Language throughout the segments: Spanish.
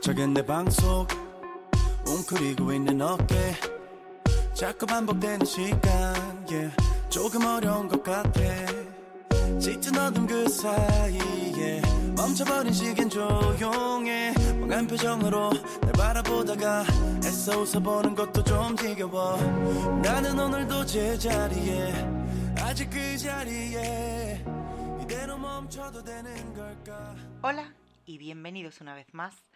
작은 내 방속. 웅크리고 있는 어깨. 자꾸 반복되는 시간 yeah. 조금 어려운 것 같아. 짙은 어둠 그 사이에 멈춰버린 시간 조용해. 멍한 표정으로 날 바라보다가 애써 웃어보는 것도 좀 지겨워. 나는 오늘도 제자리에 아직 그 자리에 이대로 멈춰도 되는 걸까? Hola y bienvenidos una vez más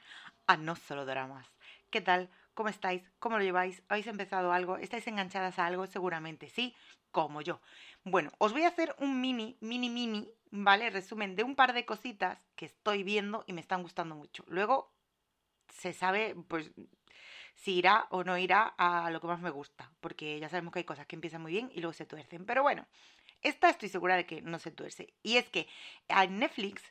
a No Solo Dramas. ¿Qué tal? ¿Cómo estáis? ¿Cómo lo lleváis? ¿Habéis empezado algo? ¿Estáis enganchadas a algo? Seguramente sí, como yo. Bueno, os voy a hacer un mini, mini, mini, ¿vale? Resumen de un par de cositas que estoy viendo y me están gustando mucho. Luego se sabe, pues, si irá o no irá a lo que más me gusta, porque ya sabemos que hay cosas que empiezan muy bien y luego se tuercen. Pero bueno, esta estoy segura de que no se tuerce. Y es que a Netflix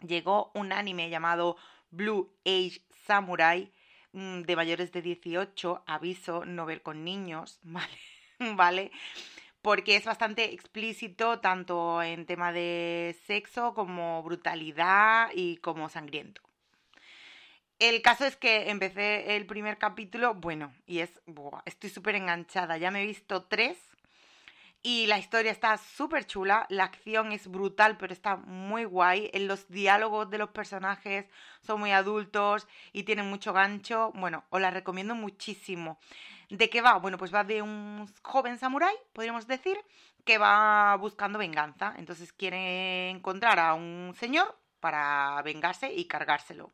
llegó un anime llamado Blue Age Samurai mm, de mayores de 18, aviso, no ver con niños, ¿vale? ¿Vale? Porque es bastante explícito tanto en tema de sexo como brutalidad y como sangriento. El caso es que empecé el primer capítulo, bueno, y es, estoy súper enganchada, ya me he visto tres y la historia está súper chula, la acción es brutal, pero está muy guay. En los diálogos de los personajes son muy adultos y tienen mucho gancho. Bueno, os la recomiendo muchísimo. ¿De qué va? Bueno, pues va de un joven samurái, podríamos decir, que va buscando venganza. Entonces quiere encontrar a un señor para vengarse y cargárselo.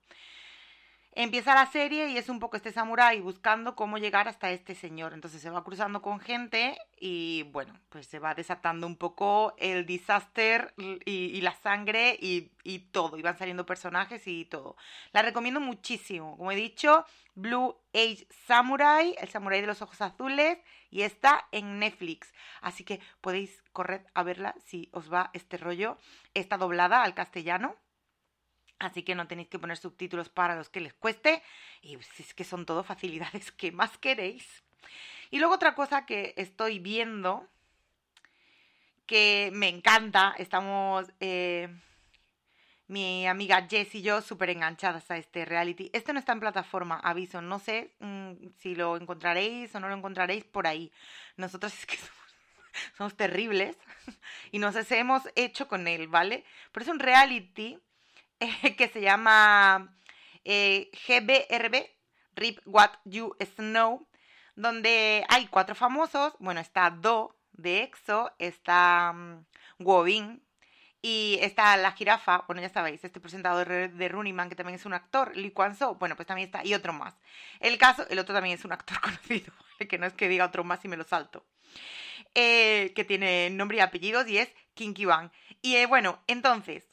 Empieza la serie y es un poco este samurái buscando cómo llegar hasta este señor. Entonces se va cruzando con gente y bueno, pues se va desatando un poco el disaster y, la sangre y, y, todo. Y van saliendo personajes y todo. La recomiendo muchísimo. Como he dicho, Blue Age Samurai, el samurái de los ojos azules, y está en Netflix. Así que podéis correr a verla si os va este rollo. Está doblada al castellano. Así que no tenéis que poner subtítulos para los que les cueste. Y si es que son todo facilidades, ¿qué más queréis? Y luego otra cosa que estoy viendo, que me encanta, estamos eh, mi amiga Jess y yo súper enganchadas a este reality. Este no está en plataforma, aviso, no sé mmm, si lo encontraréis o no lo encontraréis por ahí. Nosotros es que somos, somos terribles y nos hemos hecho con él, ¿vale? Pero es un reality que se llama eh, GBRB, Rip What You Snow, donde hay cuatro famosos. Bueno, está Do de EXO, está um, Wobin y está la jirafa. Bueno, ya sabéis, este presentador de Running Man, que también es un actor, Lee Kwan So, bueno, pues también está, y otro más. El caso, el otro también es un actor conocido, que no es que diga otro más y me lo salto. Eh, que tiene nombre y apellidos y es Kinky Bang. Y eh, bueno, entonces,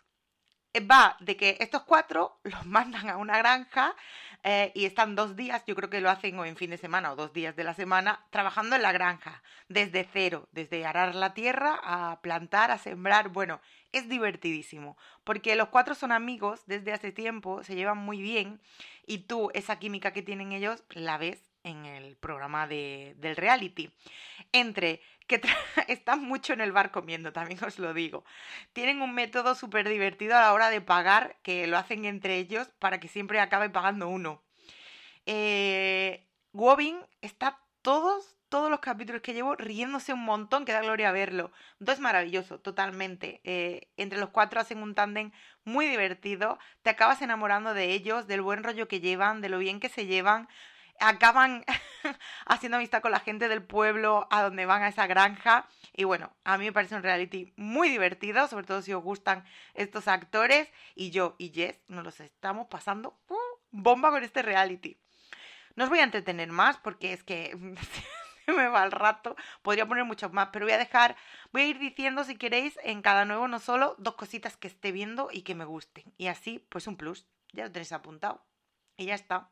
va de que estos cuatro los mandan a una granja eh, y están dos días, yo creo que lo hacen o en fin de semana o dos días de la semana, trabajando en la granja, desde cero, desde arar la tierra a plantar, a sembrar. Bueno, es divertidísimo, porque los cuatro son amigos desde hace tiempo, se llevan muy bien y tú esa química que tienen ellos la ves en el programa de, del reality. Entre que están mucho en el bar comiendo, también os lo digo. Tienen un método súper divertido a la hora de pagar, que lo hacen entre ellos para que siempre acabe pagando uno. Eh, está todos, todos los capítulos que llevo riéndose un montón, que da gloria verlo. Entonces maravilloso, totalmente. Eh, entre los cuatro hacen un tándem muy divertido, te acabas enamorando de ellos, del buen rollo que llevan, de lo bien que se llevan acaban haciendo amistad con la gente del pueblo a donde van a esa granja. Y bueno, a mí me parece un reality muy divertido, sobre todo si os gustan estos actores. Y yo y Jess nos los estamos pasando uh, bomba con este reality. No os voy a entretener más porque es que me va el rato. Podría poner muchos más, pero voy a dejar, voy a ir diciendo si queréis en cada nuevo no solo dos cositas que esté viendo y que me gusten. Y así, pues un plus. Ya lo tenéis apuntado. Y ya está.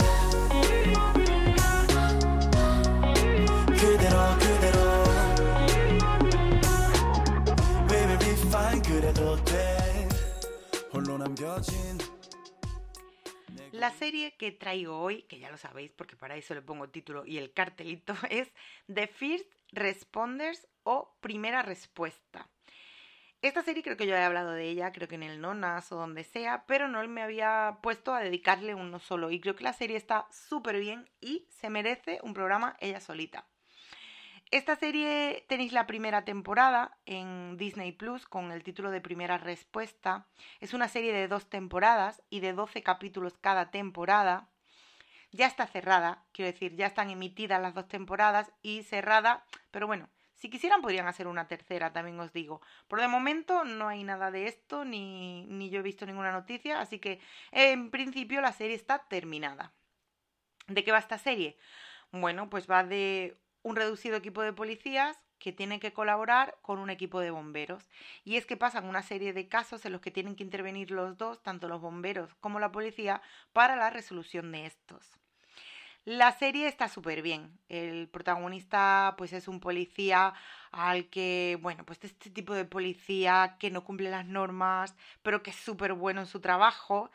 La serie que traigo hoy, que ya lo sabéis porque para eso le pongo el título y el cartelito, es The First Responders o Primera Respuesta. Esta serie creo que yo he hablado de ella, creo que en el Nonas o donde sea, pero no me había puesto a dedicarle uno solo. Y creo que la serie está súper bien y se merece un programa ella solita. Esta serie tenéis la primera temporada en Disney Plus con el título de Primera Respuesta. Es una serie de dos temporadas y de 12 capítulos cada temporada. Ya está cerrada, quiero decir, ya están emitidas las dos temporadas y cerrada, pero bueno, si quisieran podrían hacer una tercera, también os digo. Por de momento no hay nada de esto, ni, ni yo he visto ninguna noticia, así que en principio la serie está terminada. ¿De qué va esta serie? Bueno, pues va de un reducido equipo de policías que tiene que colaborar con un equipo de bomberos. Y es que pasan una serie de casos en los que tienen que intervenir los dos, tanto los bomberos como la policía, para la resolución de estos. La serie está súper bien. El protagonista pues es un policía al que, bueno, pues este tipo de policía que no cumple las normas, pero que es súper bueno en su trabajo.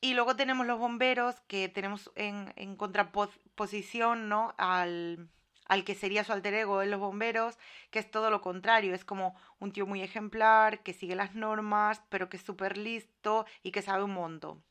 Y luego tenemos los bomberos que tenemos en, en contraposición, ¿no? Al, al que sería su alter ego en los bomberos, que es todo lo contrario, es como un tío muy ejemplar, que sigue las normas, pero que es súper listo y que sabe un montón.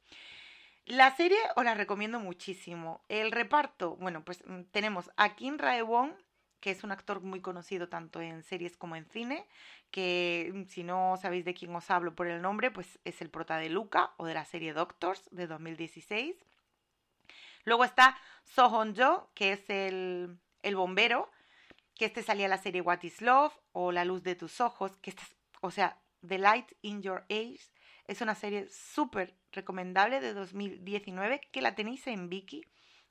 La serie os la recomiendo muchísimo. El reparto, bueno, pues mm, tenemos a Kim Rae-won, que es un actor muy conocido tanto en series como en cine, que mm, si no sabéis de quién os hablo por el nombre, pues es el prota de Luca o de la serie Doctors de 2016. Luego está So Hon-jo, que es el, el bombero, que este salía la serie What is Love o La luz de tus ojos, que esta o sea, The Light in Your Eyes es una serie súper recomendable de 2019 que la tenéis en Viki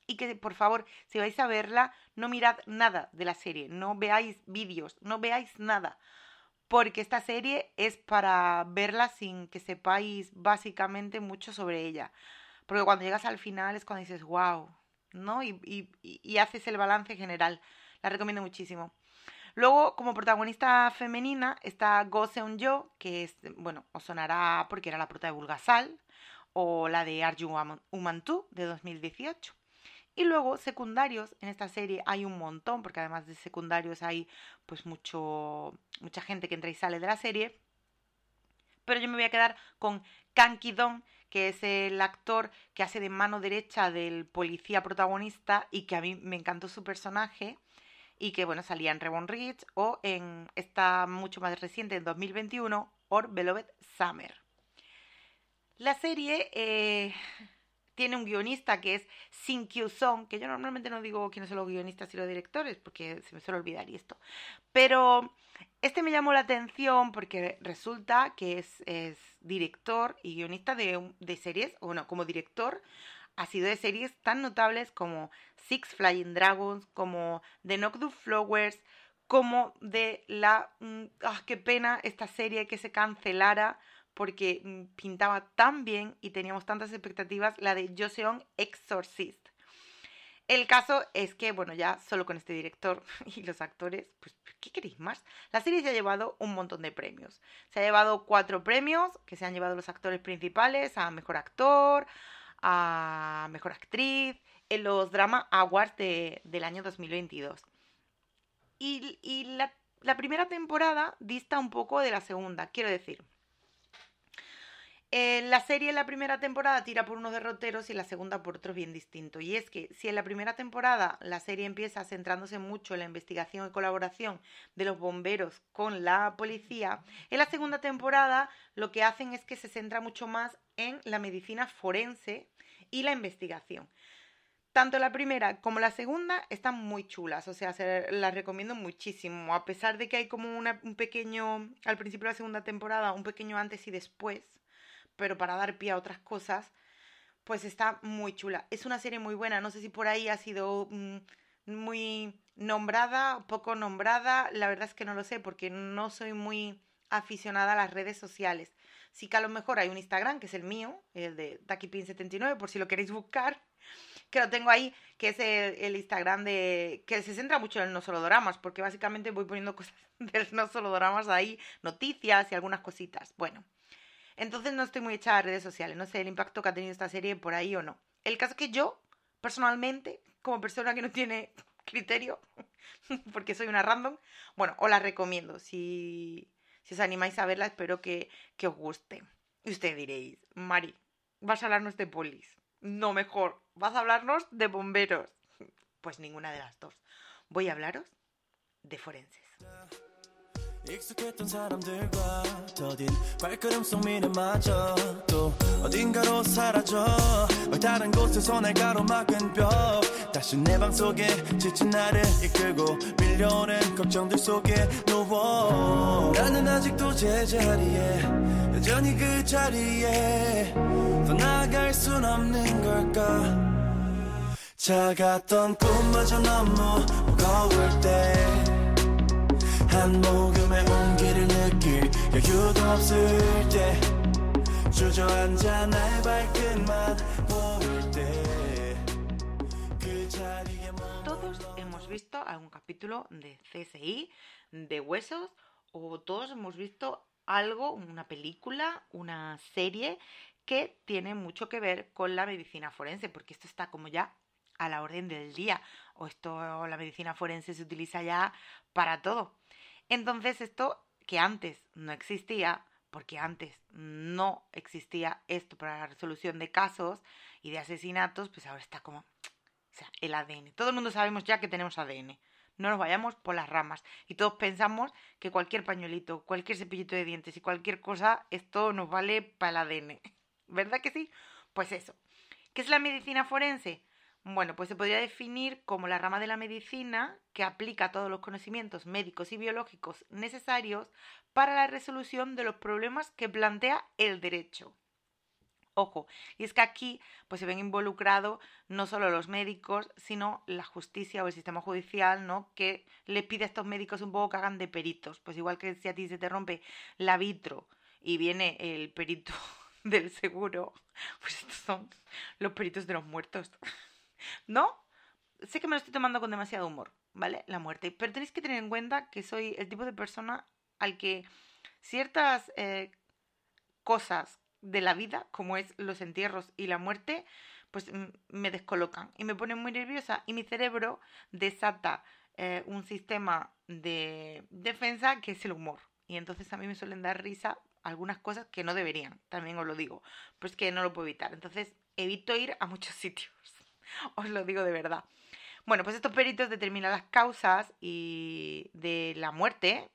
y que por favor, si vais a verla, no mirad nada de la serie, no veáis vídeos, no veáis nada, porque esta serie es para verla sin que sepáis básicamente mucho sobre ella. Porque cuando llegas al final es cuando dices, wow, ¿no? Y, y, haces el balance general. La recomiendo muchísimo. Luego, como protagonista femenina, está Go Seon-jo, que es, bueno, os sonará porque era la prota de Bulgasal, o la de Arju Umantu, de 2018. Y luego, secundarios, en esta serie hay un montón, porque además de secundarios hay pues mucho, mucha gente que entra y sale de la serie. Pero yo me voy a quedar con Kang Ki-dong, que es el actor que hace de mano derecha del policía protagonista y que a mí me encantó su personaje y que bueno, salía en Reborn Rich o en esta mucho más reciente, en 2021, Or Beloved Summer. La serie eh, tiene un guionista que es Sin Song, que yo normalmente no digo quiénes son los guionistas y los directores, porque se me suele olvidar y esto. Pero este me llamó la atención porque resulta que es, es director y guionista de, de series, o bueno, como director ha sido de series tan notables como Six Flying Dragons, como The Nocturne Flowers, como de la... Mm, ah, qué pena esta serie que se cancelara porque mm, pintaba tan bien y teníamos tantas expectativas, la de Joseon Exorcist. El caso es que, bueno, ya solo con este director y los actores, pues, ¿qué queréis más? La serie se ha llevado un montón de premios. Se ha llevado cuatro premios que se han llevado los actores principales a Mejor Actor, a Mejor Actriz en los Drama Awards del año 2022. Y, y la, la primera temporada dista un poco de la segunda, quiero decir. Eh, la serie en la primera temporada tira por unos derroteros y la segunda por otros bien distintos. Y es que si en la primera temporada la serie empieza centrándose mucho en la investigación y colaboración de los bomberos con la policía, en la segunda temporada lo que hacen es que se centra mucho más en la medicina forense y la investigación. Tanto la primera como la segunda están muy chulas, o sea, se las recomiendo muchísimo, a pesar de que hay como un pequeño, al principio de la segunda temporada, un pequeño antes y después pero para dar pie a otras cosas, pues está muy chula. Es una serie muy buena, no sé si por ahí ha sido mm, muy nombrada, poco nombrada, la verdad es que no lo sé porque no soy muy aficionada a las redes sociales. Sí que a lo mejor hay un Instagram, que es el mío, el de TakiPin79, por si lo queréis buscar, que lo tengo ahí, que es el, Instagram de... que se centra mucho en no solo dramas, porque básicamente voy poniendo cosas del no solo dramas ahí, noticias y algunas cositas. Bueno, entonces no estoy muy echada a redes sociales, no sé el impacto que ha tenido esta serie por ahí o no. El caso es que yo, personalmente, como persona que no tiene criterio, porque soy una random, bueno, os la recomiendo. Si, si os animáis a verla, espero que, que os guste. Y ustedes diréis, Mari, vas a hablarnos de polis. No, mejor, vas a hablarnos de bomberos. Pues ninguna de las dos. Voy a hablaros de forenses. 익숙했던 사람들과 더딘 발걸음 속 미래마저 또 어딘가로 사라져. 다른 곳에서 날 가로막은 벽. 다시 내 방 속에 지친 나를 이끌고 밀려오는 걱정들 속에 누워. 나는 아직도 제자리에 여전히 그 자리에. 더 나아갈 순 없는 걸까? 작았던 꿈마저 너무 무거울 때 Todos hemos visto algún capítulo de CSI, de Huesos, o todos hemos visto algo, una película, una serie que tiene mucho que ver con la medicina forense, porque esto está como ya a la orden del día, o esto, la medicina forense se utiliza ya para todo. Entonces esto que antes no existía, porque antes no existía esto para la resolución de casos y de asesinatos, pues ahora está como, o sea, el ADN. Todo el mundo sabemos ya que tenemos ADN. No nos vayamos por las ramas. Y todos pensamos que cualquier pañuelito, cualquier cepillito de dientes y cualquier cosa, esto nos vale para el ADN. ¿Verdad que sí? Pues eso. ¿Qué es la medicina forense? Bueno, pues se podría definir como la rama de la medicina que aplica todos los conocimientos médicos y biológicos necesarios para la resolución de los problemas que plantea el derecho. Ojo, y es que aquí pues se ven involucrados no solo los médicos, sino la justicia o el sistema judicial, ¿no? Que le pide a estos médicos un poco que hagan de peritos. Pues igual que si a ti se te rompe la vitro y viene el perito del seguro, pues estos son los peritos de los muertos. ¿No? Sé que me lo estoy tomando con demasiado humor, ¿vale? La muerte. Pero tenéis que tener en cuenta que soy el tipo de persona al que ciertas eh, cosas de la vida, como es los entierros y la muerte, pues me descolocan y me ponen muy nerviosa y mi cerebro desata eh, un sistema de defensa que es el humor. Y entonces a mí me suelen dar risa algunas cosas que no deberían, también os lo digo, pues que no lo puedo evitar. Entonces evito ir a muchos sitios. os lo digo de verdad. Bueno, pues estos peritos determinan las causas y de la muerte,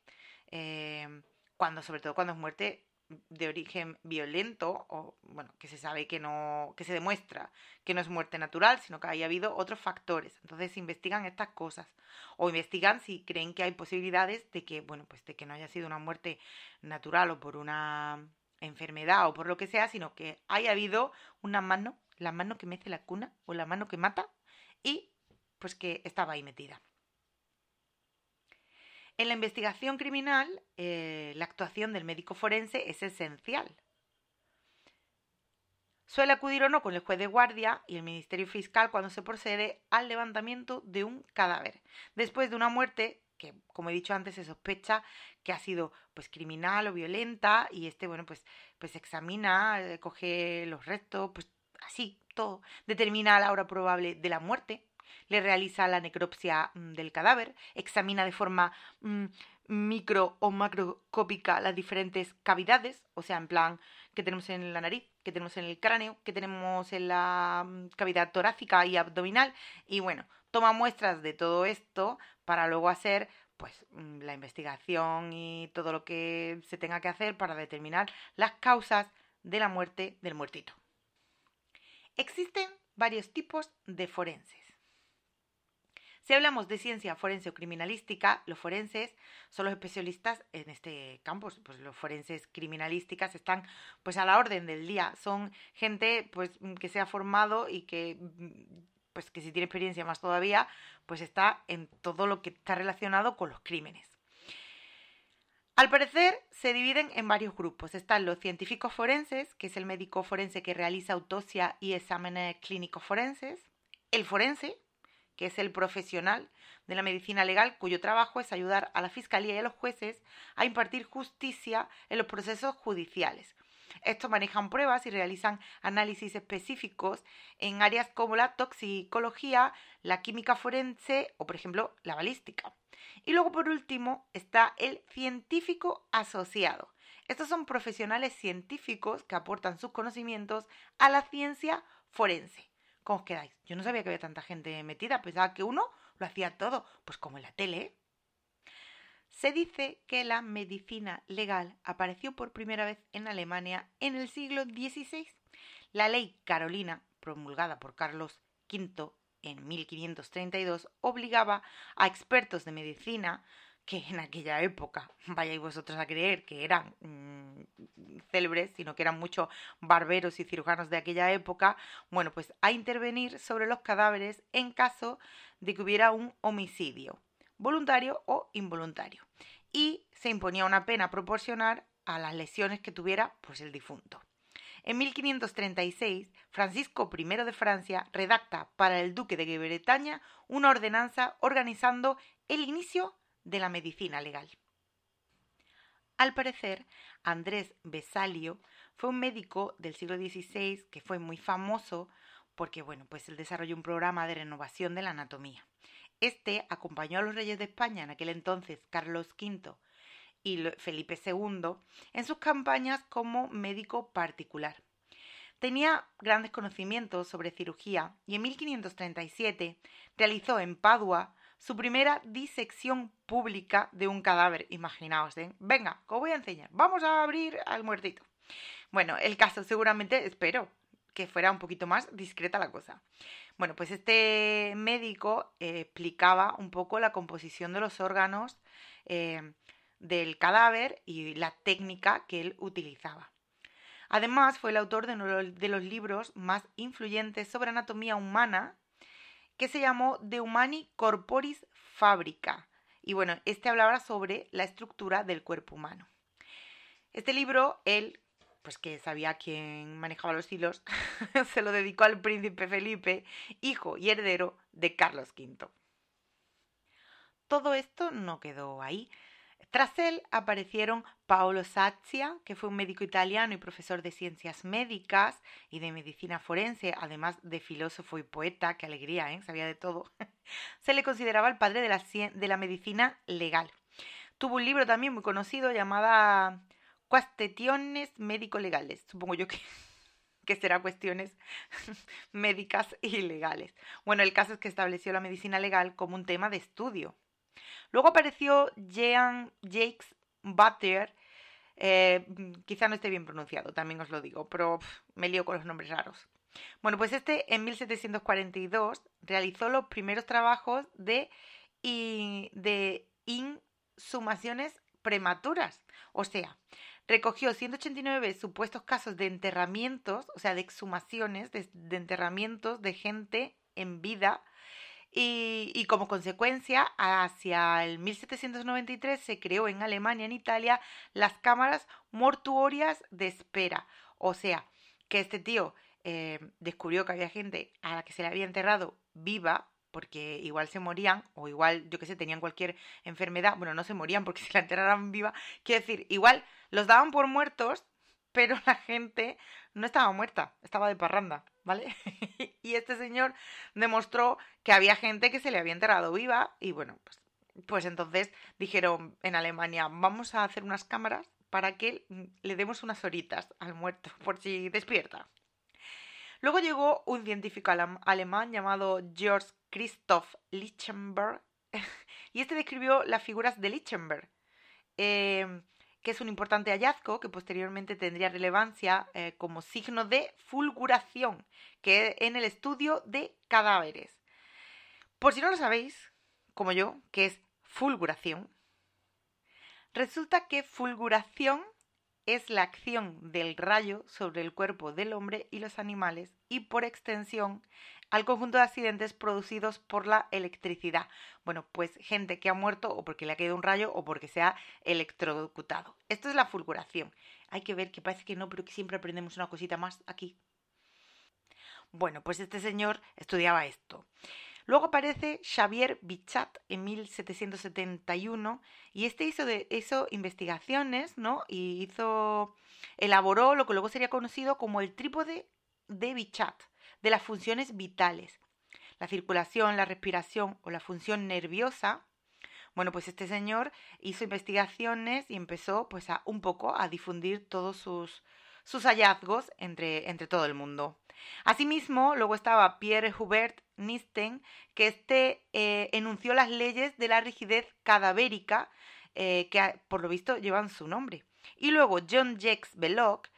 eh, cuando, sobre todo cuando es muerte de origen violento, o bueno, que se sabe que no, que se demuestra que no es muerte natural, sino que haya habido otros factores. Entonces investigan estas cosas. O investigan si creen que hay posibilidades de que, bueno, pues de que no haya sido una muerte natural o por una enfermedad o por lo que sea, sino que haya habido una mano la mano que mece la cuna o la mano que mata y pues que estaba ahí metida. En la investigación criminal, eh, la actuación del médico forense es esencial. Suele acudir o no con el juez de guardia y el Ministerio Fiscal cuando se procede al levantamiento de un cadáver, después de una muerte que, como he dicho antes, se sospecha que ha sido pues criminal o violenta y este, bueno, pues, pues examina, eh, coge los restos, pues así, todo, determina la hora probable de la muerte, le realiza la necropsia mm, del cadáver, examina de forma mm, micro o macroscópica las diferentes cavidades, o sea, en plan, que tenemos en la nariz, que tenemos en el cráneo, que tenemos en la mm, cavidad torácica y abdominal, y bueno, toma muestras de todo esto para luego hacer pues la investigación y todo lo que se tenga que hacer para determinar las causas de la muerte del muertito. Existen varios tipos de forenses. Si hablamos de ciencia forense o criminalística, los forenses son los especialistas en este campo. Pues los forenses criminalísticas están pues a la orden del día. Son gente pues que se ha formado y que pues que si tiene experiencia más todavía, pues está en todo lo que está relacionado con los crímenes. Al parecer se dividen en varios grupos. Están los científicos forenses, que es el médico forense que realiza autopsia y exámenes clínicos forenses, el forense, que es el profesional de la medicina legal cuyo trabajo es ayudar a la Fiscalía y a los jueces a impartir justicia en los procesos judiciales. Estos manejan pruebas y realizan análisis específicos en áreas como la toxicología, la química forense o, por ejemplo, la balística. Y luego, por último, está el científico asociado. Estos son profesionales científicos que aportan sus conocimientos a la ciencia forense. ¿Cómo os quedáis? Yo no sabía que había tanta gente metida, pensaba que uno lo hacía todo, pues como en la tele. Se dice que la medicina legal apareció por primera vez en Alemania en el siglo XVI. La ley Carolina, promulgada por Carlos V en 1532, obligaba a expertos de medicina que en aquella época, vayáis vosotros a creer que eran mm, célebres, sino que eran muchos barberos y cirujanos de aquella época, bueno, pues a intervenir sobre los cadáveres en caso de que hubiera un homicidio, voluntario o involuntario. Y se imponía una pena proporcional a las lesiones que tuviera pues el difunto. En 1536, Francisco I de Francia redacta para el duque de Bretaña una ordenanza organizando el inicio de la medicina legal. Al parecer, Andrés Besalio fue un médico del siglo XVI que fue muy famoso porque, bueno, pues él desarrolló un programa de renovación de la anatomía. Este acompañó a los reyes de España en aquel entonces, Carlos V y Felipe II, en sus campañas como médico particular. Tenía grandes conocimientos sobre cirugía y en 1537 realizó en Padua su primera disección pública de un cadáver. Imaginaos, ¿eh? Venga, os voy a enseñar. Vamos a abrir al muertito. Bueno, el caso seguramente, espero que fuera un poquito más discreta la cosa. Bueno, pues este médico eh, explicaba un poco la composición de los órganos eh, del cadáver y la técnica que él utilizaba. Además, fue el autor de los libros más influyentes sobre anatomía humana que se llamó De Humani Corporis Fabrica. Y bueno, este hablaba sobre la estructura del cuerpo humano. Este libro, él, pues que sabía quién manejaba los hilos, se lo dedicó al príncipe Felipe, hijo y heredero de Carlos V. Todo esto no quedó ahí. Tras él aparecieron Paolo Sazia, que fue un médico italiano y profesor de ciencias médicas y de medicina forense, además de filósofo y poeta, qué alegría, ¿eh? sabía de todo. Se le consideraba el padre de la, de la medicina legal. Tuvo un libro también muy conocido llamado Cuestiones médico-legales. Supongo yo que, que será cuestiones médicas y legales. Bueno, el caso es que estableció la medicina legal como un tema de estudio Luego apareció Jean Jacques Butter, eh, quizá no esté bien pronunciado, también os lo digo, pero me lío con los nombres raros. Bueno, pues este en 1742 realizó los primeros trabajos de, de insumaciones prematuras. O sea, recogió 189 supuestos casos de enterramientos, o sea, de exhumaciones, de enterramientos de gente en vida y, como consecuencia, hacia el 1793 se creó en Alemania, en Italia, las cámaras mortuorias de espera. O sea, que este tío eh, descubrió que había gente a la que se le había enterrado viva, porque igual se morían, o igual, yo qué sé, tenían cualquier enfermedad. Bueno, no se morían porque se la enterraran viva. Quiero decir, igual los daban por muertos, pero la gente no estaba muerta, estaba de parranda. ¿vale? y este señor demostró que había gente que se le había enterrado viva y bueno, pues pues entonces dijeron en Alemania, vamos a hacer unas cámaras para que le demos unas horitas al muerto, por si despierta. Luego llegó un científico alemán llamado Georg Christoph Lichtenberg, y este describió las figuras de Lichtenberg, em, que es un importante hallazgo que posteriormente tendría relevancia eh, como signo de fulguración, que en el estudio de cadáveres. Por si no lo sabéis, como yo, que es fulguración, resulta que fulguración es la acción del rayo sobre el cuerpo del hombre y los animales y por extensión al conjunto de accidentes producidos por la electricidad. Bueno, pues gente que ha muerto o porque le ha caído un rayo o porque se ha electrocutado. Esto es la fulguración. Hay que ver que parece que no, pero que siempre aprendemos una cosita más aquí. Bueno, pues este señor estudiaba esto. Luego aparece Xavier Bichat en 1771 y este hizo, de, hizo investigaciones, ¿no? Y hizo, elaboró lo que luego sería conocido como el trípode de Bichat, de las funciones vitales. La circulación, la respiración o la función nerviosa. Bueno, pues este señor hizo investigaciones y empezó pues a un poco a difundir todos sus, sus hallazgos entre, todo el mundo. Asimismo, luego estaba Pierre Hubert Nisten, que este eh, enunció las leyes de la rigidez cadavérica, eh, que por lo visto llevan su nombre. Y luego John Jacques Belloc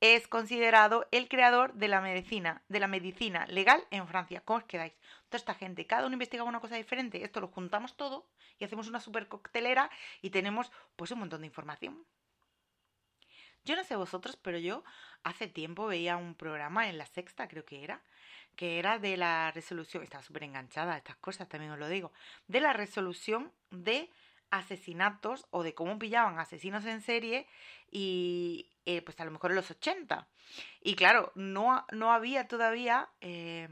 es considerado el creador de la medicina, de la medicina legal en Francia. ¿Cómo os quedáis? Toda esta gente, cada uno investigaba una cosa diferente. Esto lo juntamos todo y hacemos una super coctelera y tenemos pues un montón de información. Yo no sé vosotros, pero yo hace tiempo veía un programa en la sexta, creo que era, que era de la resolución, estaba súper enganchada a estas cosas, también os lo digo, de la resolución de asesinatos o de cómo pillaban asesinos en serie y eh, pues a lo mejor en los 80. Y claro, no, no había todavía eh,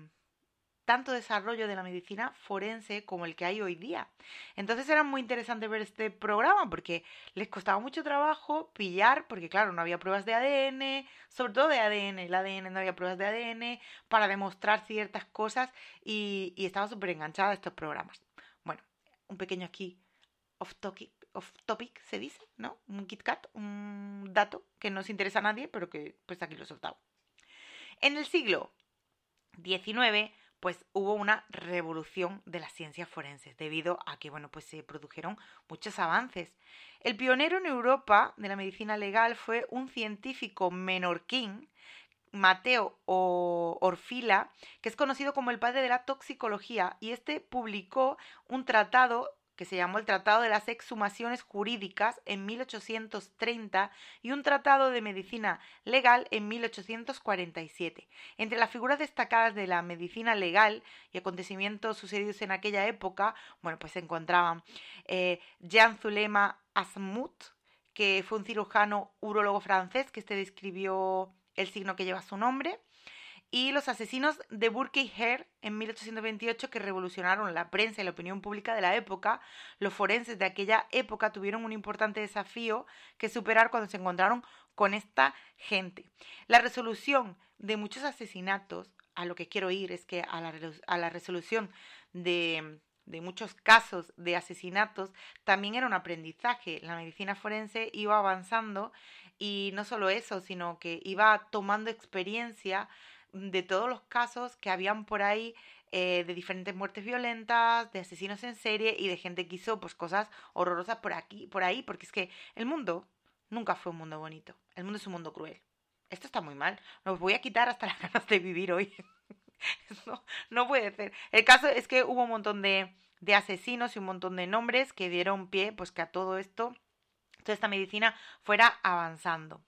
tanto desarrollo de la medicina forense como el que hay hoy día. Entonces era muy interesante ver este programa porque les costaba mucho trabajo pillar, porque claro, no había pruebas de ADN, sobre todo de ADN, el ADN no había pruebas de ADN para demostrar ciertas cosas y, estaba súper enganchada a estos programas. Bueno, un pequeño aquí off topic, se dice, ¿no? Un KitKat, un dato que no se interesa a nadie, pero que pues aquí lo he soltado. En el siglo XIX pues hubo una revolución de las ciencias forenses debido a que bueno pues se produjeron muchos avances. El pionero en Europa de la medicina legal fue un científico menorquín Mateo Orfila, que es conocido como el padre de la toxicología, y este publicó un tratado que se llamó el Tratado de las Exhumaciones Jurídicas en 1830 y un Tratado de Medicina Legal en 1847. Entre las figuras destacadas de la medicina legal y acontecimientos sucedidos en aquella época, bueno, pues se encontraban eh, Jean Zulema Asmut, que fue un cirujano urólogo francés que este describió el signo que lleva su nombre, y los asesinos de Burke y Hare en 1828 que revolucionaron la prensa y la opinión pública de la época. Los forenses de aquella época tuvieron un importante desafío que superar cuando se encontraron con esta gente. La resolución de muchos asesinatos, a lo que quiero ir es que a la, a la resolución de, de muchos casos de asesinatos también era un aprendizaje. La medicina forense iba avanzando y no solo eso, sino que iba tomando experiencia de todos los casos que habían por ahí eh, de diferentes muertes violentas, de asesinos en serie y de gente que hizo pues cosas horrorosas por aquí, por ahí, porque es que el mundo nunca fue un mundo bonito. El mundo es un mundo cruel. Esto está muy mal. Nos voy a quitar hasta las ganas de vivir hoy. no, no puede ser. El caso es que hubo un montón de, de asesinos y un montón de nombres que dieron pie pues que a todo esto, toda esta medicina fuera avanzando.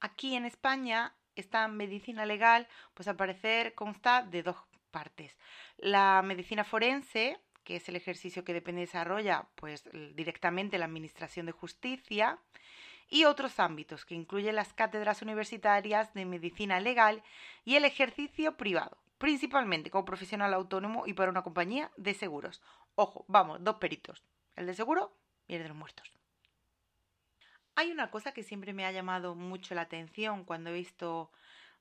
Aquí en España esta medicina legal pues al parecer consta de dos partes. La medicina forense, que es el ejercicio que depende y desarrolla pues directamente la administración de justicia, y otros ámbitos que incluyen las cátedras universitarias de medicina legal y el ejercicio privado, principalmente como profesional autónomo y para una compañía de seguros. Ojo, vamos, dos peritos, el de seguro y el de los muertos. Hay una cosa que siempre me ha llamado mucho la atención cuando he visto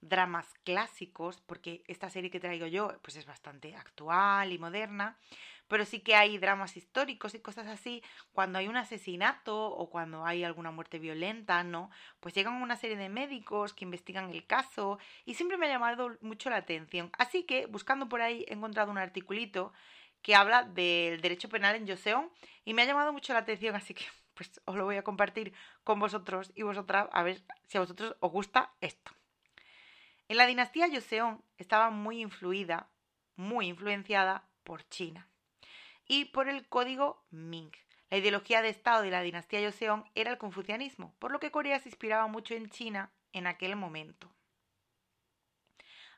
dramas clásicos, porque esta serie que traigo yo pues es bastante actual y moderna, pero sí que hay dramas históricos y cosas así, cuando hay un asesinato o cuando hay alguna muerte violenta, ¿no? Pues llegan una serie de médicos que investigan el caso y siempre me ha llamado mucho la atención. Así que, buscando por ahí, he encontrado un articulito que habla del derecho penal en Joseon y me ha llamado mucho la atención, así que pues os lo voy a compartir con vosotros y vosotras a ver si a vosotros os gusta esto. En la dinastía Joseon estaba muy influida, muy influenciada por China y por el código Ming. La ideología de Estado de la dinastía Joseon era el confucianismo, por lo que Corea se inspiraba mucho en China en aquel momento.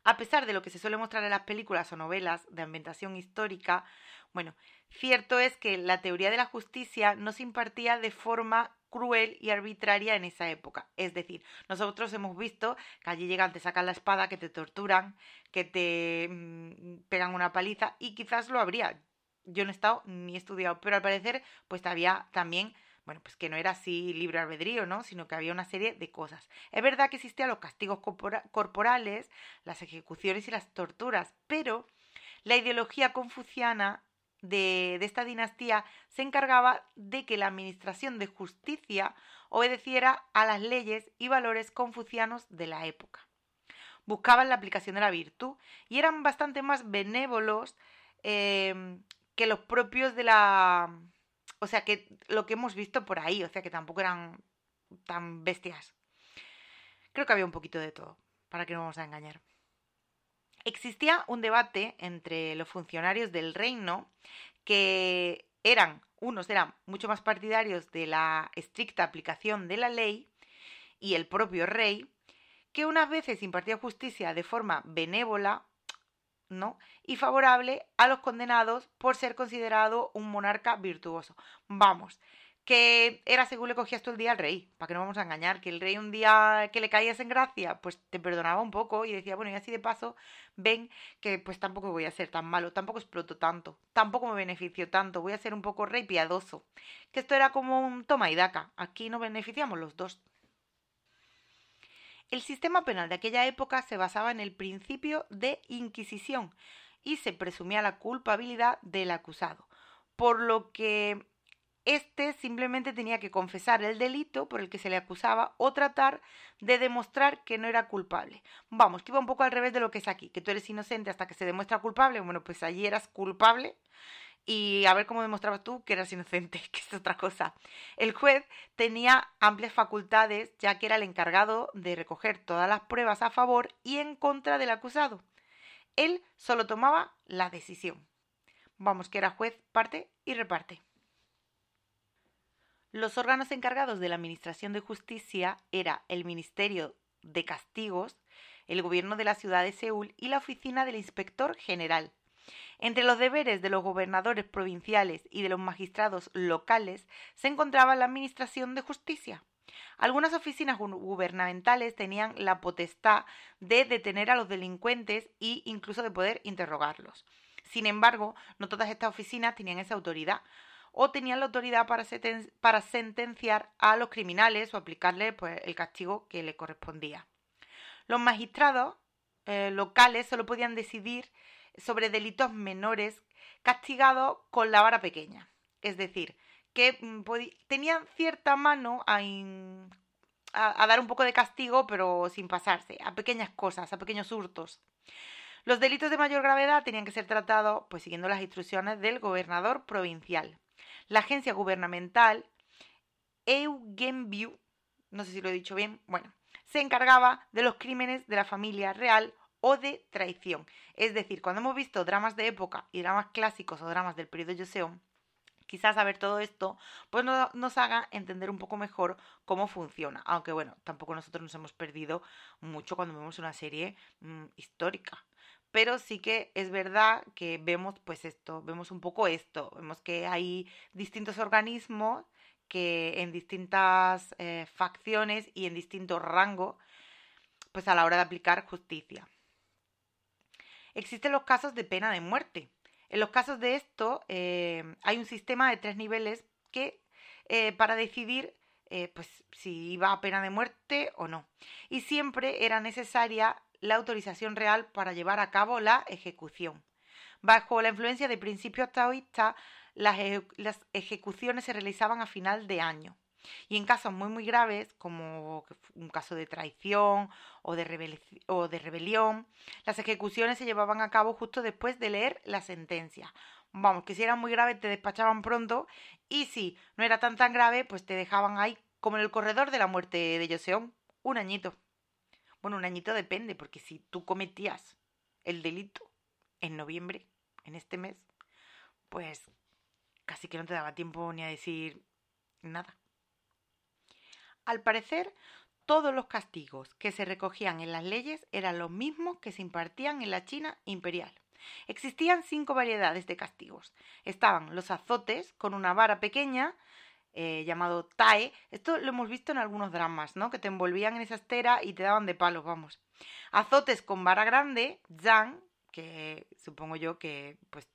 A pesar de lo que se suele mostrar en las películas o novelas de ambientación histórica, bueno, cierto es que la teoría de la justicia no se impartía de forma cruel y arbitraria en esa época. Es decir, nosotros hemos visto que allí llegan, te sacan la espada, que te torturan, que te mm, pegan una paliza y quizás lo habría yo no he estado ni estudiado, pero al parecer pues había también, bueno, pues que no era así libre albedrío, ¿no? Sino que había una serie de cosas. Es verdad que existían los castigos corporales, las ejecuciones y las torturas, pero la ideología confuciana de, esta dinastía se encargaba de que la administración de justicia obedeciera a las leyes y valores confucianos de la época. Buscaban la aplicación de la virtud y eran bastante más benévolos eh, que los propios de la... O sea, que lo que hemos visto por ahí, o sea, que tampoco eran tan bestias. Creo que había un poquito de todo, para que no vamos a engañar. Existía un debate entre los funcionarios del reino que eran, unos eran mucho más partidarios de la estricta aplicación de la ley y el propio rey, que unas veces impartía justicia de forma benévola ¿no? y favorable a los condenados por ser considerado un monarca virtuoso. Vamos, que era según le cogías tú el día al rey, para que no vamos a engañar, que el rey un día que le caías en gracia, pues te perdonaba un poco y decía, bueno, y así de paso, ven que pues tampoco voy a ser tan malo, tampoco exploto tanto, tampoco me beneficio tanto, voy a ser un poco rey piadoso. Que esto era como un toma y daca, aquí nos beneficiamos los dos. El sistema penal de aquella época se basaba en el principio de Inquisición y se presumía la culpabilidad del acusado, por lo que éste simplemente tenía que confesar el delito por el que se le acusaba o tratar de demostrar que no era culpable. Vamos, que iba un poco al revés de lo que es aquí, que tú eres inocente hasta que se demuestra culpable. Bueno, pues allí eras culpable y a ver cómo demostrabas tú que eras inocente, que es otra cosa. El juez tenía amplias facultades ya que era el encargado de recoger todas las pruebas a favor y en contra del acusado. Él solo tomaba la decisión. Vamos, que era juez, parte y reparte. Los órganos encargados de la Administración de Justicia era el Ministerio de Castigos, el Gobierno de la Ciudad de Seúl y la Oficina del Inspector General. Entre los deberes de los gobernadores provinciales y de los magistrados locales se encontraba la Administración de Justicia. Algunas oficinas gubernamentales tenían la potestad de detener a los delincuentes e incluso de poder interrogarlos. Sin embargo, no todas estas oficinas tenían esa autoridad o tenían la autoridad para, sentenciar a los criminales o aplicarles pues, el castigo que le correspondía. Los magistrados eh, locales solo podían decidir sobre delitos menores castigados con la vara pequeña. Es decir, que mm, tenían cierta mano a, a, dar un poco de castigo, pero sin pasarse, a pequeñas cosas, a pequeños hurtos. Los delitos de mayor gravedad tenían que ser tratados pues, siguiendo las instrucciones del gobernador provincial. La agencia gubernamental Eugenbiu, no sé si lo he dicho bien, bueno, se encargaba de los crímenes de la familia real o de traición. Es decir, cuando hemos visto dramas de época y dramas clásicos o dramas del periodo Joseon, quizás saber todo esto pues nos haga entender un poco mejor cómo funciona. Aunque bueno, tampoco nosotros nos hemos perdido mucho cuando vemos una serie mm, histórica. Pero sí que es verdad que vemos pues esto, vemos un poco esto, vemos que hay distintos organismos que en distintas eh, facciones y en distintos rangos pues a la hora de aplicar justicia. Existen los casos de pena de muerte. En los casos de esto eh, hay un sistema de tres niveles que eh, para decidir pues si iba a pena de muerte o no. Y siempre era necesaria la autorización real para llevar a cabo la ejecución. Bajo la influencia de principios taoístas, las, las ejecuciones se realizaban a final de año. Y en casos muy muy graves, como un caso de traición o de, o de rebelión, las ejecuciones se llevaban a cabo justo después de leer la sentencia. Vamos, que si era muy grave te despachaban pronto y si no era tan tan grave, pues te dejaban ahí como en el corredor de la muerte de Joseon, un añito. Bueno, un añito depende, porque si tú cometías el delito en noviembre, en este mes, pues casi que no te daba tiempo ni a decir nada. Al parecer, todos los castigos que se recogían en las leyes eran los mismos que se impartían en la China imperial. Existían cinco variedades de castigos. Estaban los azotes con una vara pequeña, eh, llamado tae. Esto lo hemos visto en algunos dramas, ¿no? Que te envolvían en esa estera y te daban de palos, vamos. Azotes con vara grande, zhang, que supongo yo que pues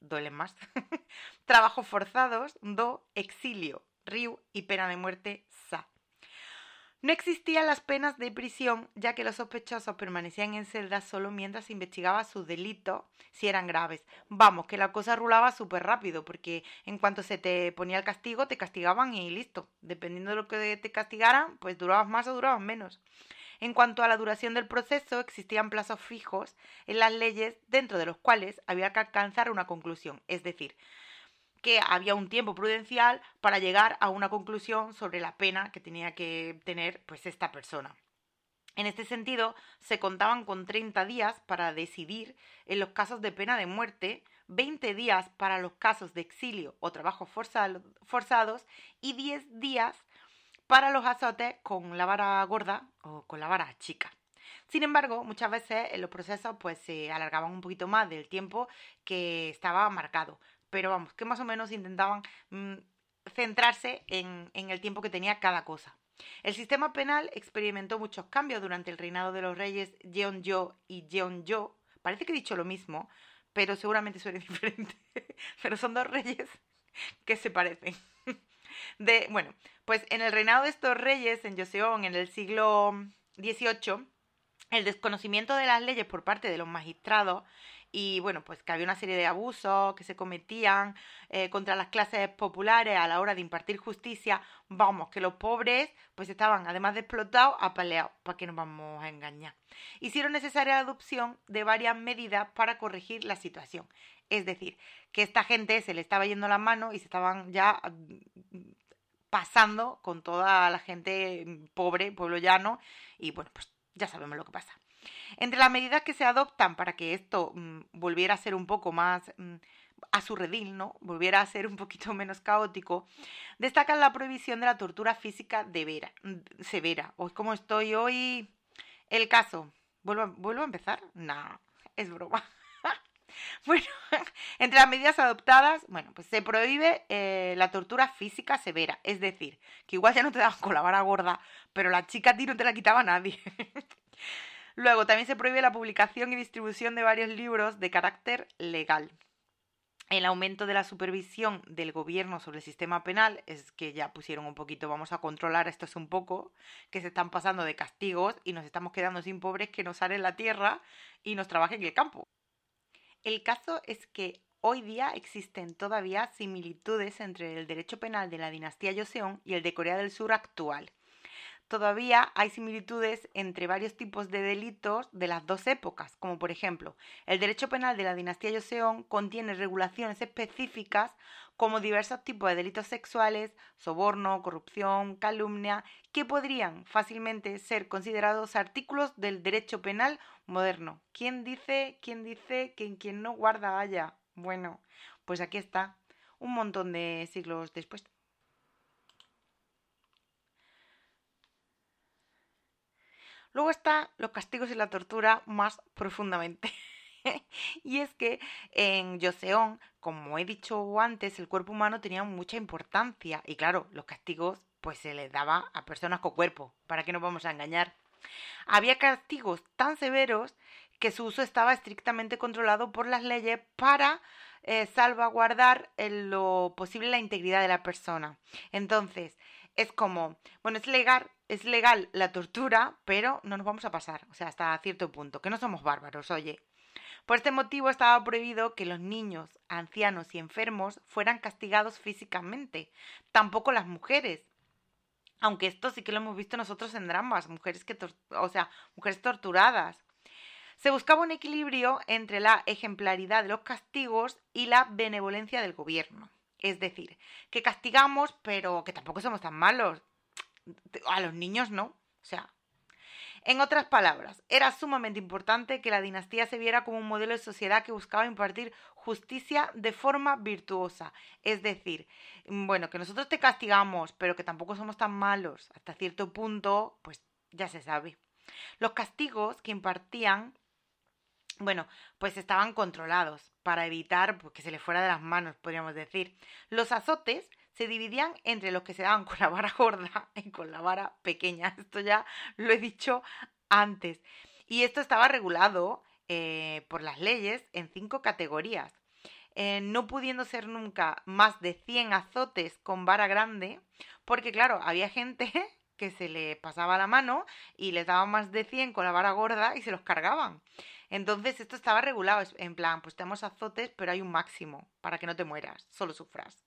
duelen más. Trabajos forzados, do, exilio, ryu y pena de muerte, sa. No existían las penas de prisión, ya que los sospechosos permanecían en celdas solo mientras se investigaba sus delitos, si eran graves. Vamos, que la cosa rulaba súper rápido, porque en cuanto se te ponía el castigo, te castigaban y listo. Dependiendo de lo que te castigaran, pues durabas más o durabas menos. En cuanto a la duración del proceso, existían plazos fijos en las leyes dentro de los cuales había que alcanzar una conclusión, es decir, que había un tiempo prudencial para llegar a una conclusión sobre la pena que tenía que tener pues esta persona. En este sentido, se contaban con 30 días para decidir en los casos de pena de muerte, 20 días para los casos de exilio o trabajos forzados y 10 días para los azotes con la vara gorda o con la vara chica. Sin embargo, muchas veces en los procesos pues se alargaban un poquito más del tiempo que estaba marcado, pero vamos, que más o menos intentaban mm, centrarse en, el tiempo que tenía cada cosa. El sistema penal experimentó muchos cambios durante el reinado de los reyes Jeonjo y Jeonjo. Parece que he dicho lo mismo, pero seguramente suena diferente. pero son dos reyes que se parecen. De, bueno, pues en el reinado de estos reyes en Joseon en el siglo XVIII, el desconocimiento de las leyes por parte de los magistrados y bueno, pues que había una serie de abusos que se cometían eh, contra las clases populares a la hora de impartir justicia, vamos, que los pobres pues estaban además de explotados, apaleados, para que nos vamos a engañar. Hicieron necesaria la adopción de varias medidas para corregir la situación. Es decir, que esta gente se le estaba yendo la mano y se estaban ya mm, pasando con toda la gente pobre, pueblo llano, y bueno, pues ya sabemos lo que pasa. Entre las medidas que se adoptan para que esto mm, volviera a ser un poco más mm, a su redil, ¿no? Volviera a ser un poquito menos caótico, destacan la prohibición de la tortura física de vera, mm, severa. Hoy como estoy hoy el caso. ¿Vuelvo, ¿Vuelvo a empezar? No, es broma. bueno, entre las medidas adoptadas, bueno, pues se prohíbe eh, la tortura física severa. Es decir, que igual ya no te daban con la vara gorda, pero la chica a ti no te la quitaba nadie. Luego, también se prohíbe la publicación y distribución de varios libros de carácter legal. El aumento de la supervisión del gobierno sobre el sistema penal es que ya pusieron un poquito, vamos a controlar esto es un poco, que se están pasando de castigos y nos estamos quedando sin pobres que nos salen la tierra y nos trabajen en el campo. El caso es que hoy día existen todavía similitudes entre el derecho penal de la dinastía Joseon y el de Corea del Sur actual todavía hay similitudes entre varios tipos de delitos de las dos épocas, como por ejemplo, el derecho penal de la dinastía Joseon contiene regulaciones específicas como diversos tipos de delitos sexuales, soborno, corrupción, calumnia, que podrían fácilmente ser considerados artículos del derecho penal moderno. ¿Quién dice, quién dice que en quien no guarda haya? Bueno, pues aquí está, un montón de siglos después. Luego están los castigos y la tortura más profundamente. y es que en Joseon, como he dicho antes, el cuerpo humano tenía mucha importancia. Y claro, los castigos pues se les daba a personas con cuerpo. ¿Para qué nos vamos a engañar? Había castigos tan severos que su uso estaba estrictamente controlado por las leyes para eh, salvaguardar en lo posible la integridad de la persona. Entonces, es como, bueno, es legal, es legal la tortura, pero no nos vamos a pasar, o sea, hasta cierto punto, que no somos bárbaros, oye. Por este motivo estaba prohibido que los niños, ancianos y enfermos fueran castigados físicamente, tampoco las mujeres. Aunque esto sí que lo hemos visto nosotros en dramas, mujeres que, o sea, mujeres torturadas. Se buscaba un equilibrio entre la ejemplaridad de los castigos y la benevolencia del gobierno. Es decir, que castigamos, pero que tampoco somos tan malos. A los niños no. O sea, en otras palabras, era sumamente importante que la dinastía se viera como un modelo de sociedad que buscaba impartir justicia de forma virtuosa. Es decir, bueno, que nosotros te castigamos, pero que tampoco somos tan malos. Hasta cierto punto, pues ya se sabe. Los castigos que impartían bueno, pues estaban controlados para evitar pues, que se le fuera de las manos, podríamos decir. Los azotes se dividían entre los que se daban con la vara gorda y con la vara pequeña. Esto ya lo he dicho antes. Y esto estaba regulado eh, por las leyes en cinco categorías. Eh, no pudiendo ser nunca más de 100 azotes con vara grande, porque claro, había gente que se le pasaba la mano y les daba más de 100 con la vara gorda y se los cargaban. Entonces esto estaba regulado, en plan, pues tenemos azotes, pero hay un máximo para que no te mueras, solo sufras.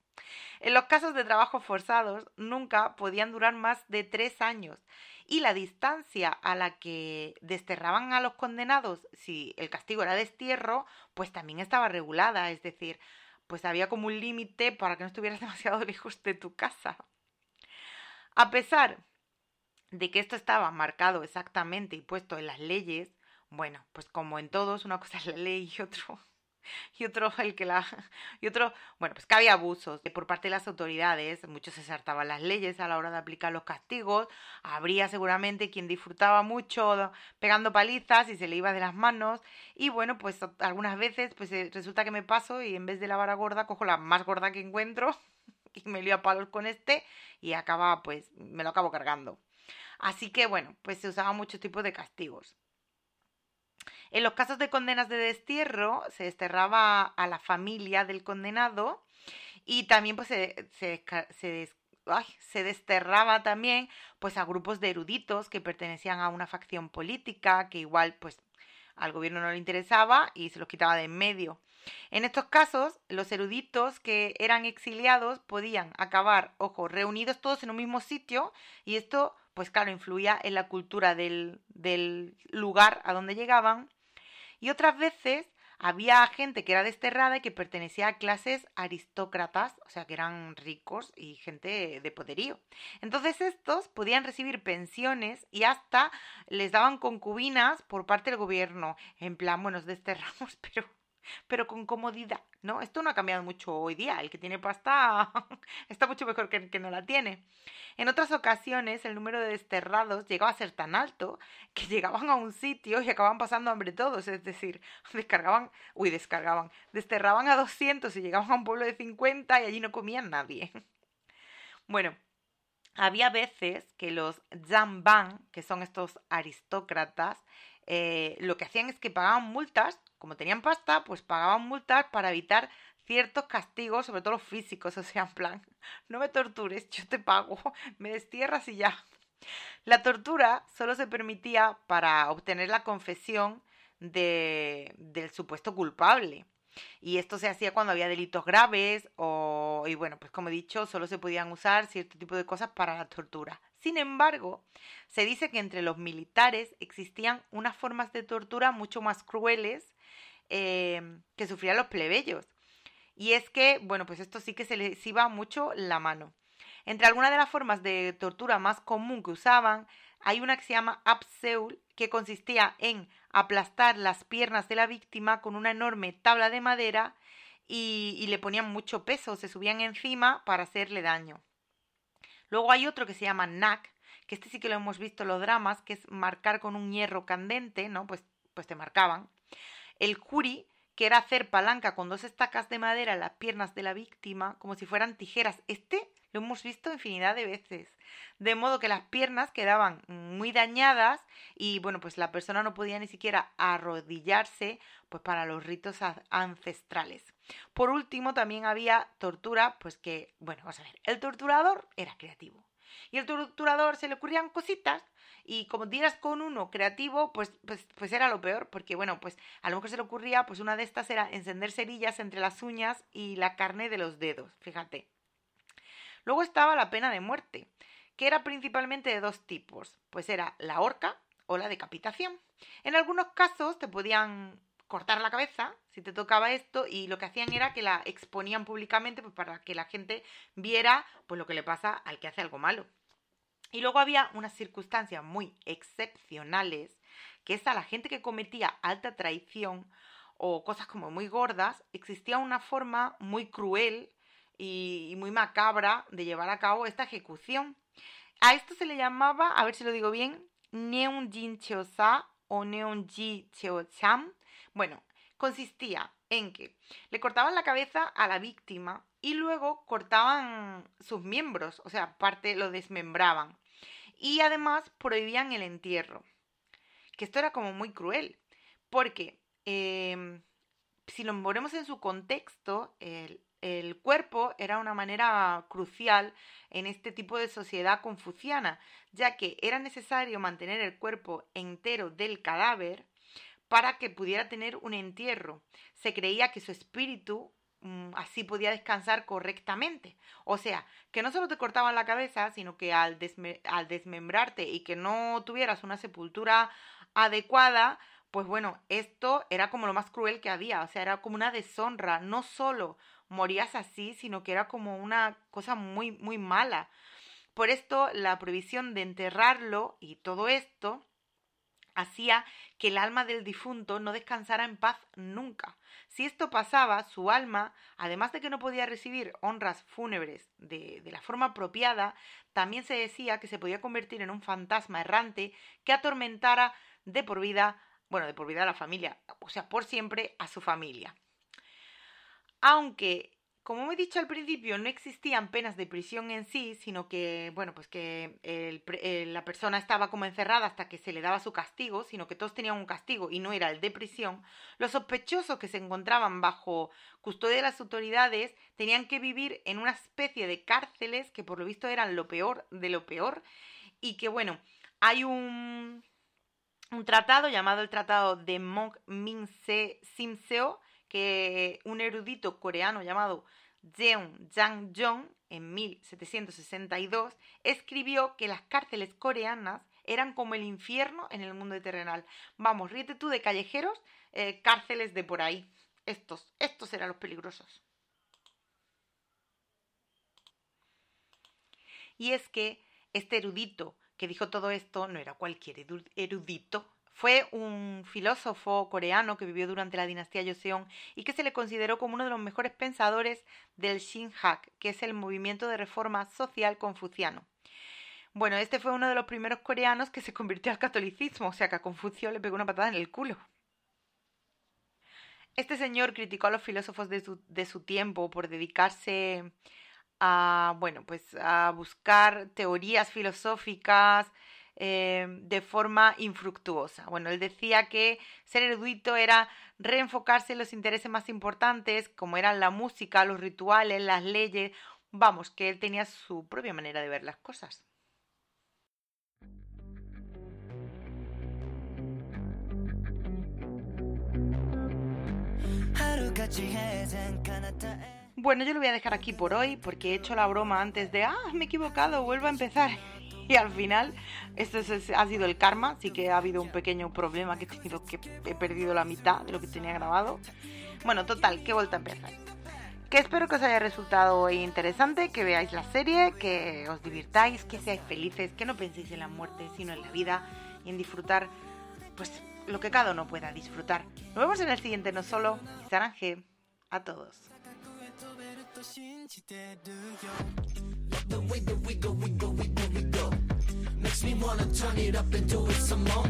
En los casos de trabajos forzados nunca podían durar más de tres años y la distancia a la que desterraban a los condenados, si el castigo era destierro, pues también estaba regulada, es decir, pues había como un límite para que no estuvieras demasiado lejos de tu casa. A pesar de que esto estaba marcado exactamente y puesto en las leyes, bueno, pues como en todos, una cosa es la ley y otro y otro el que la y otro bueno pues que había abusos por parte de las autoridades muchos se saltaban las leyes a la hora de aplicar los castigos habría seguramente quien disfrutaba mucho pegando palizas y se le iba de las manos y bueno pues algunas veces pues eh, resulta que me paso y en vez de la vara gorda cojo la más gorda que encuentro y me lío a palos con este y acaba pues me lo acabo cargando. Así que bueno pues se usaba muchos tipos de castigos en los casos de condenas de destierro, se desterraba a la familia del condenado y también pues, se, se, desterraba también pues, a grupos de eruditos que pertenecían a una facción política que igual pues, al gobierno no le interesaba y se los quitaba de en medio. En estos casos, los eruditos que eran exiliados podían acabar, ojo, reunidos todos en un mismo sitio y esto, pues claro, influía en la cultura del, del lugar a donde llegaban y otras veces había gente que era desterrada y que pertenecía a clases aristócratas, o sea, que eran ricos y gente de poderío. Entonces estos podían recibir pensiones y hasta les daban concubinas por parte del gobierno. En plan, bueno, os desterramos, pero pero con comodidad, ¿no? Esto no ha cambiado mucho hoy día. El que tiene pasta está mucho mejor que el que no la tiene. En otras ocasiones, el número de desterrados llegaba a ser tan alto que llegaban a un sitio y acababan pasando hambre todos. Es decir, descargaban, uy, descargaban, desterraban a 200 y llegaban a un pueblo de 50 y allí no comían nadie. Bueno, había veces que los Jamban, que son estos aristócratas, eh, lo que hacían es que pagaban multas, como tenían pasta, pues pagaban multas para evitar ciertos castigos, sobre todo los físicos, o sea, en plan, no me tortures, yo te pago, me destierras y ya. La tortura solo se permitía para obtener la confesión de, del supuesto culpable. Y esto se hacía cuando había delitos graves o, y bueno, pues como he dicho, solo se podían usar cierto tipo de cosas para la tortura. Sin embargo, se dice que entre los militares existían unas formas de tortura mucho más crueles eh, que sufrían los plebeyos. Y es que, bueno, pues esto sí que se les iba mucho la mano. Entre algunas de las formas de tortura más común que usaban, hay una que se llama abseul, que consistía en aplastar las piernas de la víctima con una enorme tabla de madera y, y le ponían mucho peso, se subían encima para hacerle daño. Luego hay otro que se llama NAC, que este sí que lo hemos visto en los dramas, que es marcar con un hierro candente, ¿no? Pues, pues te marcaban. El curi, que era hacer palanca con dos estacas de madera en las piernas de la víctima, como si fueran tijeras. Este lo hemos visto infinidad de veces. De modo que las piernas quedaban muy dañadas y bueno, pues la persona no podía ni siquiera arrodillarse pues para los ritos ancestrales. Por último, también había tortura, pues que, bueno, vamos a ver, el torturador era creativo. Y al torturador se le ocurrían cositas y como dieras con uno creativo, pues, pues, pues era lo peor, porque bueno, pues a lo mejor se le ocurría, pues una de estas era encender cerillas entre las uñas y la carne de los dedos, fíjate. Luego estaba la pena de muerte, que era principalmente de dos tipos, pues era la horca o la decapitación. En algunos casos te podían cortar la cabeza si te tocaba esto y lo que hacían era que la exponían públicamente pues, para que la gente viera pues lo que le pasa al que hace algo malo. Y luego había unas circunstancias muy excepcionales, que es a la gente que cometía alta traición o cosas como muy gordas, existía una forma muy cruel y, muy macabra de llevar a cabo esta ejecución. A esto se le llamaba, a ver si lo digo bien, Neunjin Cheosa o Neunji Cheocham. Bueno, consistía en que le cortaban la cabeza a la víctima y luego cortaban sus miembros, o sea, parte lo desmembraban. Y además prohibían el entierro. Que esto era como muy cruel, porque em, si lo ponemos en su contexto, el, el cuerpo era una manera crucial en este tipo de sociedad confuciana, ya que era necesario mantener el cuerpo entero del cadáver para que pudiera tener un entierro. Se creía que su espíritu mm, así podía descansar correctamente. O sea, que no solo te cortaban la cabeza, sino que al, al desmembrarte y que no tuvieras una sepultura adecuada, pues bueno, esto era como lo más cruel que había, o sea, era como una deshonra, no solo morías así, sino que era como una cosa muy, muy mala. Por esto, la prohibición de enterrarlo y todo esto hacía que el alma del difunto no descansara en paz nunca. Si esto pasaba, su alma, además de que no podía recibir honras fúnebres de, de, la forma apropiada, también se decía que se podía convertir en un fantasma errante que atormentara de por vida, bueno, de por vida a la familia, o sea, por siempre a su familia. Aunque como he dicho al principio, no existían penas de prisión en sí, sino que, bueno, pues que la persona estaba como encerrada hasta que se le daba su castigo, sino que todos tenían un castigo y no era el de prisión, los sospechosos que se encontraban bajo custodia de las autoridades tenían que vivir en una especie de cárceles que por lo visto eran lo peor de lo peor y que, bueno, hay un, un tratado llamado el Tratado de Mong Min-se Simseo, que un erudito coreano llamado Jeon Jang-jong en 1762 escribió que las cárceles coreanas eran como el infierno en el mundo terrenal. Vamos, ríete tú de callejeros, eh, cárceles de por ahí. Estos, estos eran los peligrosos. Y es que este erudito que dijo todo esto no era cualquier erudito, fue un filósofo coreano que vivió durante la dinastía Joseon y que se le consideró como uno de los mejores pensadores del Shinhak, que es el movimiento de reforma social confuciano. Bueno, este fue uno de los primeros coreanos que se convirtió al catolicismo, o sea que a Confucio le pegó una patada en el culo. Este señor criticó a los filósofos de su, de su tiempo por dedicarse a, bueno, pues a buscar teorías filosóficas, eh, de forma infructuosa. Bueno, él decía que ser erudito era reenfocarse en los intereses más importantes, como eran la música, los rituales, las leyes. Vamos, que él tenía su propia manera de ver las cosas. Bueno, yo lo voy a dejar aquí por hoy porque he hecho la broma antes de, ah, me he equivocado, vuelvo a empezar. y al final esto ha sido el karma, sí que ha habido un pequeño problema que he tenido que he perdido la mitad de lo que tenía grabado. Bueno, total, que vuelta a empezar. Que espero que os haya resultado interesante, que veáis la serie, que os divirtáis, que seáis felices, que no penséis en la muerte, sino en la vida y en disfrutar, pues lo que cada uno pueda disfrutar. Nos vemos en el siguiente No Solo. Saranje. A todos. Makes me wanna turn it up and do it some more.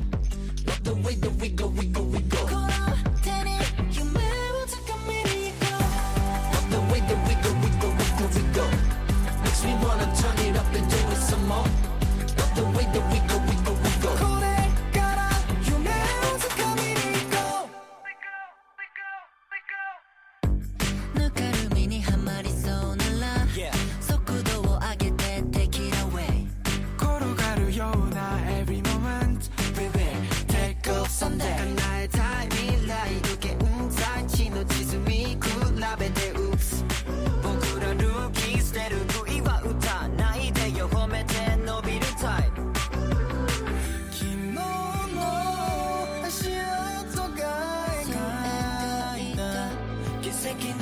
Love the way that we go, we go, we go.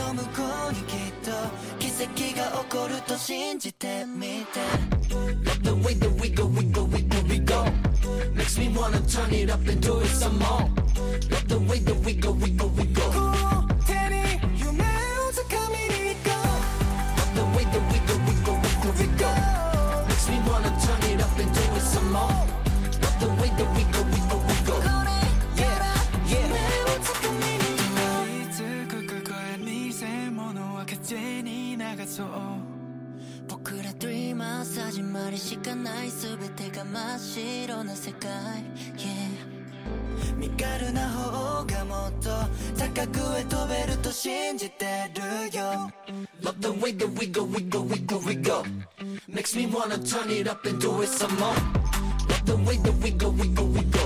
の向こうにきっと奇跡が起こると信じてみて Love the way that we go, we go, we go, we go Makes me wanna turn it up and do it some more Love the way that we go, we go, we go れしかない全てが真っ白な世界 Yeah 身軽な方がもっと高くへ飛べると信じてるよ Love the way that we go, we go, we go, we go Makes me wanna turn it up and do it some more Love the way that we go, we go, we go